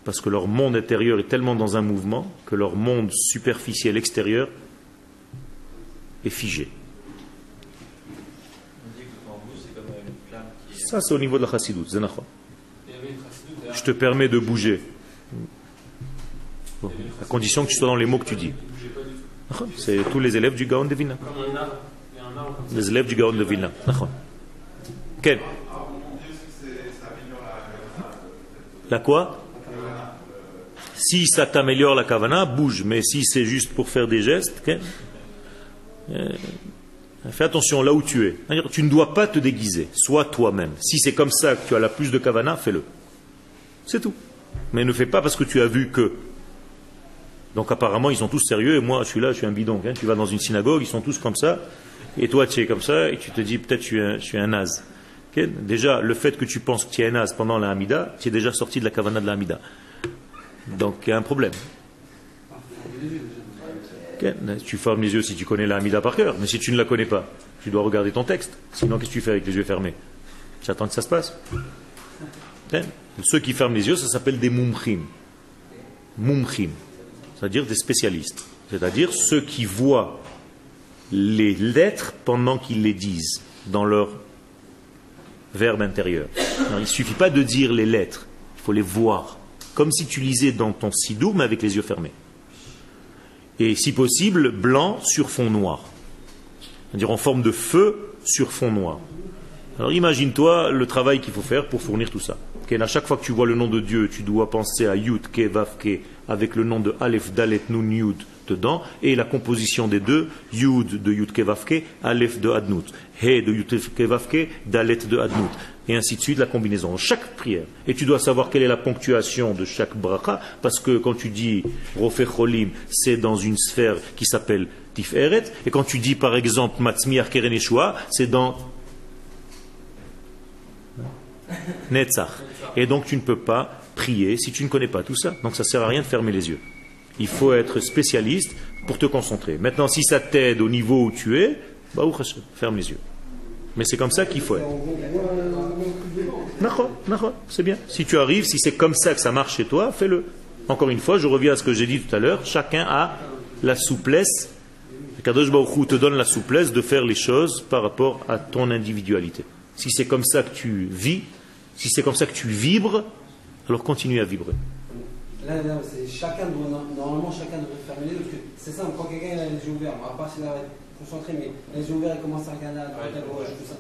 Parce que leur monde intérieur est tellement dans un mouvement que leur monde superficiel extérieur est figé. Ça, c'est au niveau de la chassidut, Je te permets de bouger. à condition que tu sois dans les mots que tu dis. C'est tous les élèves du Gaon de Vilna. Les élèves du Gaon de Vilna. Quel La quoi? Si ça t'améliore la kavana, bouge. Mais si c'est juste pour faire des gestes, euh, fais attention là où tu es. Tu ne dois pas te déguiser. Sois toi-même. Si c'est comme ça que tu as la plus de kavana, fais-le. C'est tout. Mais ne fais pas parce que tu as vu que. Donc apparemment, ils sont tous sérieux, moi, je suis là, je suis un bidon. Hein. Tu vas dans une synagogue, ils sont tous comme ça, et toi, tu es comme ça, et tu te dis, peut-être je, suis un naze. Déjà, le fait que tu penses que tu es un naze pendant la Hamida, tu es déjà sorti de la kavana de la Hamida. Donc, il y a un problème. Tu fermes les yeux si tu connais la Hamida par cœur, mais si tu ne la connais pas, tu dois regarder ton texte. Sinon, qu'est-ce que tu fais avec les yeux fermés? Tu attends que ça se passe. Ceux qui ferment les yeux, ça s'appelle des mumchim. Mumchim c'est-à-dire des spécialistes, c'est-à-dire ceux qui voient les lettres pendant qu'ils les disent dans leur verbe intérieur. il ne suffit pas de dire les lettres, il faut les voir, comme si tu lisais dans ton sidou, mais avec les yeux fermés. Et si possible, blanc sur fond noir, c'est-à-dire en forme de feu sur fond noir. Alors imagine-toi le travail qu'il faut faire pour fournir tout ça. À chaque fois que tu vois le nom de Dieu, tu dois penser à Yud, Ke, Vav, avec le nom de Aleph, Dalet, Nun, Yud et la composition des deux, Yud de Yud, Ke, Vav, Ke, Aleph de Adnut, He de Yud, Ke, Vav, Ke, Dalet de Adnut, et ainsi de suite, la combinaison. Chaque prière. Et tu dois savoir quelle est la ponctuation de chaque bracha, parce que quand tu dis Rofecholim, c'est dans une sphère qui s'appelle Tiferet, et quand tu dis par exemple Matzmiar Keren c'est dans Netzach. Et donc tu ne peux pas prier si tu ne connais pas tout ça. Donc ça ne sert à rien de fermer les yeux. Il faut être spécialiste pour te concentrer. Maintenant, si ça t'aide au niveau où tu es, bah, ferme les yeux. Mais c'est comme ça qu'il faut être. C'est bien. Si tu arrives, si c'est comme ça que ça marche chez toi, fais-le. Encore une fois, je reviens à ce que j'ai dit tout à l'heure. Chacun a la souplesse. Kadosh Baruch te donne la souplesse de faire les choses par rapport à ton individualité. Si c'est comme ça que tu vis, si c'est comme ça que tu vibres, alors continue à vibrer. Là, c'est chacun doit, normalement, chacun devrait fermer les yeux, parce que c'est simple, quand quelqu'un a les yeux ouverts, à part s'il être concentré, mais les yeux ouverts, il commence à regarder à droite, à gauche, tout ça.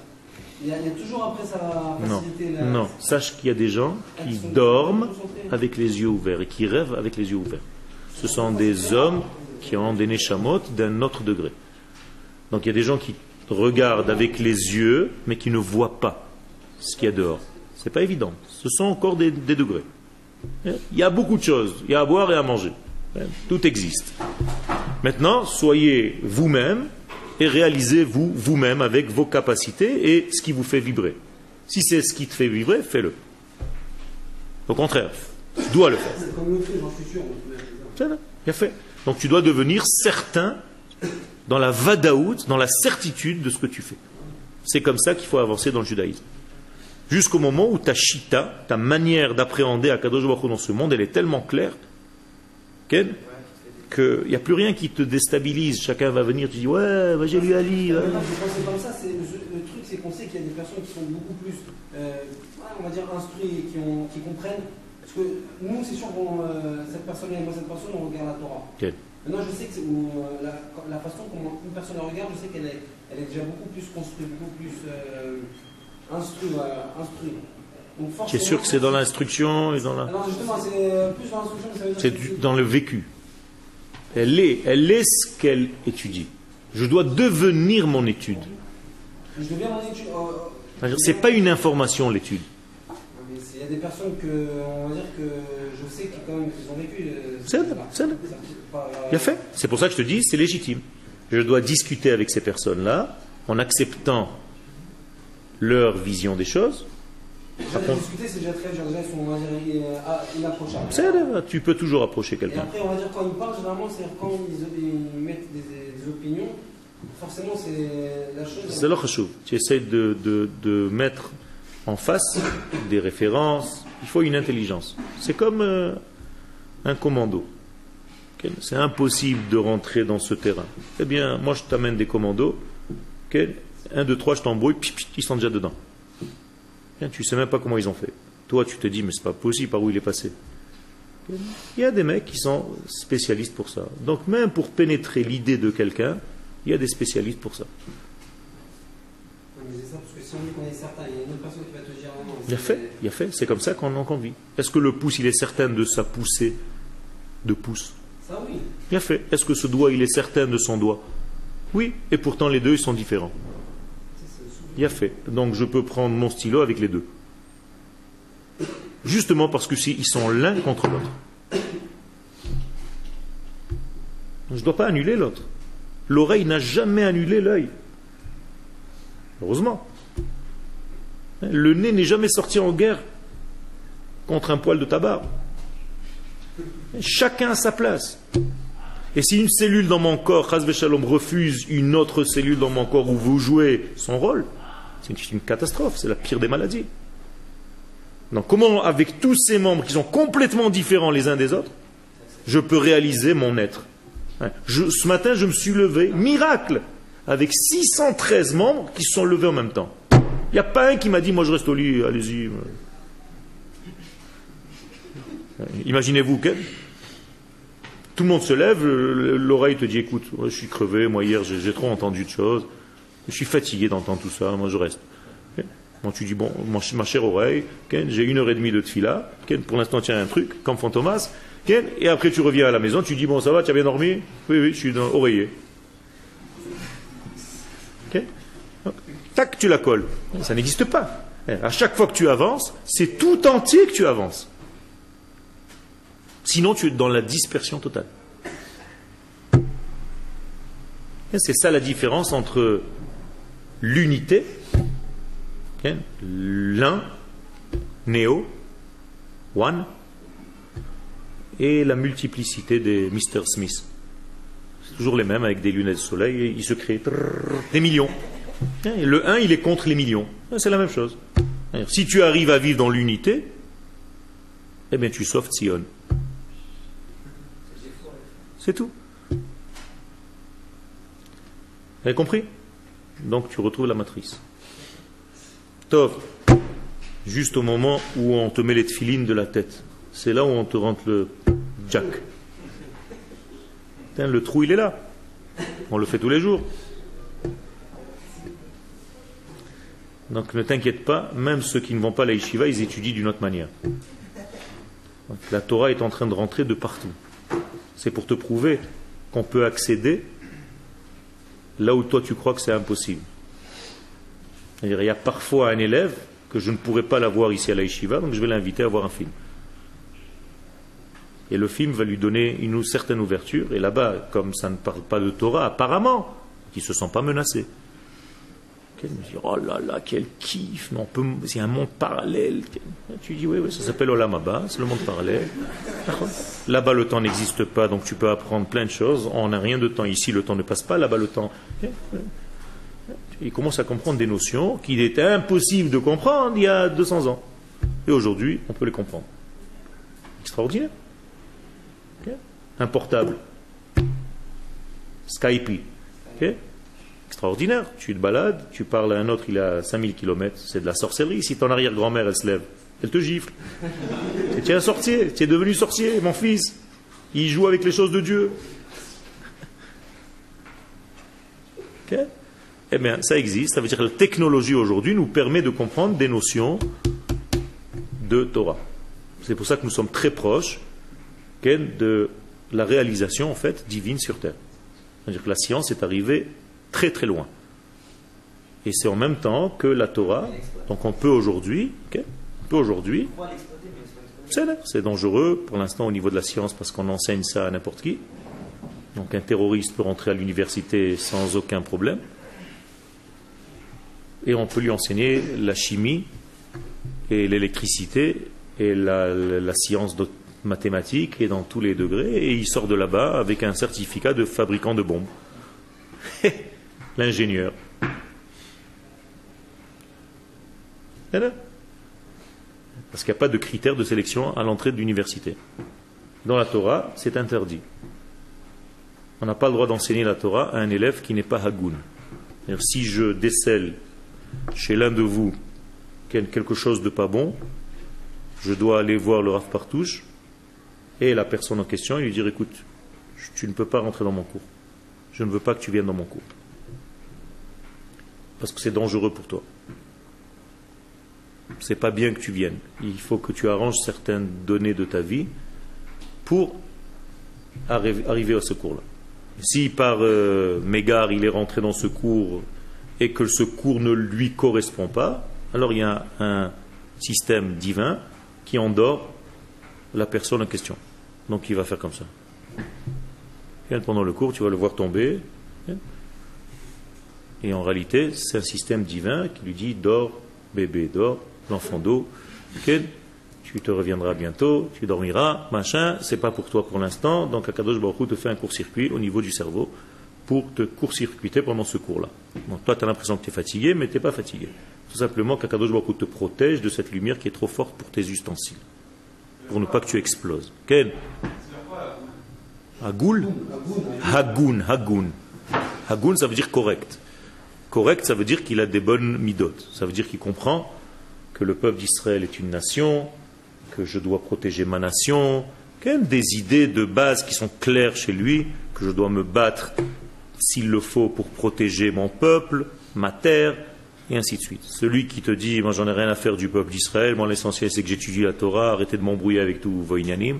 Il y, a, il y, a, toujours après facilité. Non, non. sache qu'il y a des gens qui dorment avec les yeux ouverts et qui rêvent avec les yeux ouverts. Ce sont des hommes qui ont des neshamot d'un autre degré. Donc il y a des gens qui regardent avec les yeux, mais qui ne voient pas ce qu'il y a dehors. C'est pas évident. Ce sont encore des, des degrés. Il y a beaucoup de choses. Il y a à boire et à manger. Tout existe. Maintenant, soyez vous-même et réalisez-vous vous-même avec vos capacités et ce qui vous fait vibrer. Si c'est ce qui te fait vibrer, fais-le. Au contraire, dois le faire. Fait. Donc tu dois devenir certain dans la vadaout, dans la certitude de ce que tu fais. C'est comme ça qu'il faut avancer dans le judaïsme. Jusqu'au moment où ta chita, ta manière d'appréhender Akadosh Baruch dans ce monde, elle est tellement claire qu'il n'y a plus rien qui te déstabilise. Chacun va venir, tu dis Ouais, j'ai lu Ali. Ouais. Comme ça, le, le truc, c'est qu'on sait qu'il y a des personnes qui sont beaucoup plus, euh, on va dire, instruites et qui, ont, qui, comprennent. Parce que nous, c'est sûr, bon, euh, cette personne-là et moi, cette personne, on regarde la Torah. Maintenant, je sais que euh, la, la, façon dont une personne regarde, je sais qu'elle est, elle est déjà beaucoup plus construite, beaucoup plus. Euh, instruit, voilà, instruit. Tu es sûr que c'est dans l'instruction et dans la. Non, justement, c'est euh, plus dans l'instruction. C'est dans le vécu. Elle est, elle est ce qu'elle étudie. Je dois devenir mon étude. Je deviens mon étude. Euh, c'est pas une information l'étude. Il y a des personnes que, on va dire que je sais qu'ils ont vécu. Euh, c'est c'est Bien fait. C'est pour ça que je te dis, c'est légitime. Je dois discuter avec ces personnes-là en acceptant leur vision des choses. discuter, c'est déjà très inaapprochable. Tu peux toujours approcher quelqu'un. après, on va dire quand ils parlent, généralement, c'est quand ils, mettent des, opinions, forcément, c'est la chose. C'est le Tu essaies de, de, de, mettre en face des références. Il faut une intelligence. C'est comme euh, un commando. C'est impossible de rentrer dans ce terrain. Eh bien, moi, je t'amène des commandos. 1, 2, 3, je t'embrouille, ils sont déjà dedans. tu ne sais même pas comment ils ont fait. Toi, tu te dis, mais c'est pas possible par où il est passé. Il y a des mecs qui sont spécialistes pour ça. Donc même pour pénétrer l'idée de quelqu'un, il y a des spécialistes pour ça. Il y a fait, il y a fait. C'est comme ça qu'on en convie. Est-ce que le pouce, il est certain de sa poussée de pouce? Ça oui. Il a fait. Est-ce que ce doigt, il est certain de son doigt? Oui. Et pourtant, les deux, ils sont différents. Il a fait. Donc je peux prendre mon stylo avec les deux. Justement parce que ils sont l'un contre l'autre. Je ne dois pas annuler l'autre. L'oreille n'a jamais annulé l'œil. Heureusement. Le nez n'est jamais sorti en guerre contre un poil de tabac. Chacun a sa place. Et si une cellule dans mon corps, Shalom, refuse une autre cellule dans mon corps où vous jouez son rôle, c'est une catastrophe, c'est la pire des maladies. Donc comment, avec tous ces membres qui sont complètement différents les uns des autres, je peux réaliser mon être? Hein, Ce matin, je me suis levé, miracle, avec 613 membres qui se sont levés en même temps. Il n'y a pas un qui m'a dit, moi je reste au lit, allez-y. Imaginez-vous que tout le monde se lève, l'oreille te dit, écoute, je suis crevé, moi hier j'ai trop entendu de choses. Je suis fatigué d'entendre tout ça, moi je reste. Bon, tu dis, bon, ma chère oreille, j'ai une heure et demie de tfila, pour l'instant tiens un truc, comme Fantomas, et après tu reviens à la maison, tu dis, bon ça va, tu as bien dormi? Oui, oui, je suis dans oreiller. Tac, tu la colles. Ça n'existe pas. À chaque fois que tu avances, c'est tout entier que tu avances. Sinon, tu es dans la dispersion totale. C'est ça la différence entre l'unité, l'un, néo, one, et la multiplicité des Mr. Smith. C'est toujours les mêmes avec des lunettes de soleil, et ils se créent des millions. le 1, il est contre les millions. C'est la même chose. Si tu arrives à vivre dans l'unité, eh bien tu sauves Sion. C'est tout. Vous avez compris? Donc tu retrouves la matrice. Tov, juste au moment où on te met les tefilines de la tête, c'est là où on te rentre le jack. le trou, il est là. On le fait tous les jours. Donc ne t'inquiète pas, même ceux qui ne vont pas à la yeshiva, ils étudient d'une autre manière. la Torah est en train de rentrer de partout. C'est pour te prouver qu'on peut accéder là où toi tu crois que c'est impossible. Il y a parfois un élève que je ne pourrais pas l'avoir ici à la donc je vais l'inviter à voir un film. Et le film va lui donner une certaine ouverture, et là-bas, comme ça ne parle pas de Torah, apparemment, il ne se sent pas menacé. Il me dit, oh là là, quel kiff, c'est un monde parallèle. Tu dis, oui, oui, ça s'appelle Olamaba, c'est le monde parallèle. Là-bas, le temps n'existe pas, donc tu peux apprendre plein de choses. On n'a rien de temps ici, le temps ne passe pas, là-bas, le temps. Il commence à comprendre des notions qu'il était impossible de comprendre il y a 200 ans. Et aujourd'hui, on peut les comprendre. Extraordinaire. Un portable. Skype extraordinaire. Tu te balades, tu parles à un autre, il a 5000 km, c'est de la sorcellerie. Si ton arrière-grand-mère, elle se lève, elle te gifle. tu es un sorcier, tu es devenu sorcier, mon fils. Il joue avec les choses de Dieu. Eh bien, ça existe. Ça veut dire que la technologie aujourd'hui nous permet de comprendre des notions de Torah. C'est pour ça que nous sommes très proches de la réalisation en fait divine sur Terre. C'est-à-dire que la science est arrivée très très loin. Et c'est en même temps que la Torah, donc on peut aujourd'hui, on peut aujourd'hui, c'est dangereux pour l'instant au niveau de la science parce qu'on enseigne ça à n'importe qui. Donc un terroriste peut rentrer à l'université sans aucun problème. Et on peut lui enseigner la chimie et l'électricité et la, la science mathématique et dans tous les degrés. Et il sort de là-bas avec un certificat de fabricant de bombes. <laughs> l'ingénieur. Parce qu'il n'y a pas de critère de sélection à l'entrée de l'université. Dans la Torah, c'est interdit. On n'a pas le droit d'enseigner la Torah à un élève qui n'est pas Hagoun. Si je décèle chez l'un de vous quelque chose de pas bon, je dois aller voir le Rav Partouche et la personne en question et lui dire écoute, tu ne peux pas rentrer dans mon cours. Je ne veux pas que tu viennes dans mon cours parce que c'est dangereux pour toi. C'est pas bien que tu viennes. Il faut que tu arranges certaines données de ta vie pour arriver à ce cours-là. Si par euh, il est rentré dans ce cours et que ce cours ne lui correspond pas, alors il y a un système divin qui endort la personne en question. Donc il va faire comme ça. pendant le cours, tu vas le voir tomber. Et en réalité, c'est un système divin qui lui dit dors, bébé, dors, l'enfant d'eau, tu te reviendras bientôt, tu dormiras, machin, c'est pas pour toi pour l'instant, donc Akadosh Baruch te fait un court-circuit au niveau du cerveau pour te court-circuiter pendant ce cours-là. Donc toi, tu as l'impression que tu es fatigué, mais tu n'es pas fatigué. Tout simplement qu'Akadosh Baruch te protège de cette lumière qui est trop forte pour tes ustensiles, pour ne pas que tu exploses. Ken? Hagoul? Hagoun, Hagoun. Hagoun, ça veut dire correct. Correct, ça veut dire qu'il a des bonnes midotes. Ça veut dire qu'il comprend que le peuple d'Israël est une nation, que je dois protéger ma nation, qu'il y a des idées de base qui sont claires chez lui, que je dois me battre s'il le faut pour protéger mon peuple, ma terre, et ainsi de suite. Celui qui te dit, moi j'en ai rien à faire du peuple d'Israël, moi l'essentiel c'est que j'étudie la Torah, arrêtez de m'embrouiller avec tout Voinanim,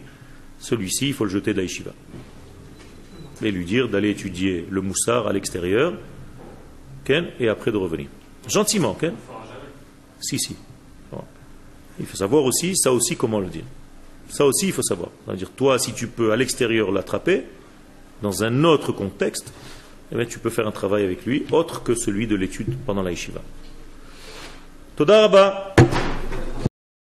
celui-ci, il faut le jeter de. Et lui dire d'aller étudier le moussard à l'extérieur, et après de revenir. Gentiment, Si, si. faut savoir aussi, ça aussi, comment le dire. Ça aussi, il faut savoir. C'est-à-dire, toi, si tu peux à l'extérieur l'attraper, dans un autre contexte, eh bien, tu peux faire un travail avec lui autre que celui de l'étude pendant la yeshiva. Toda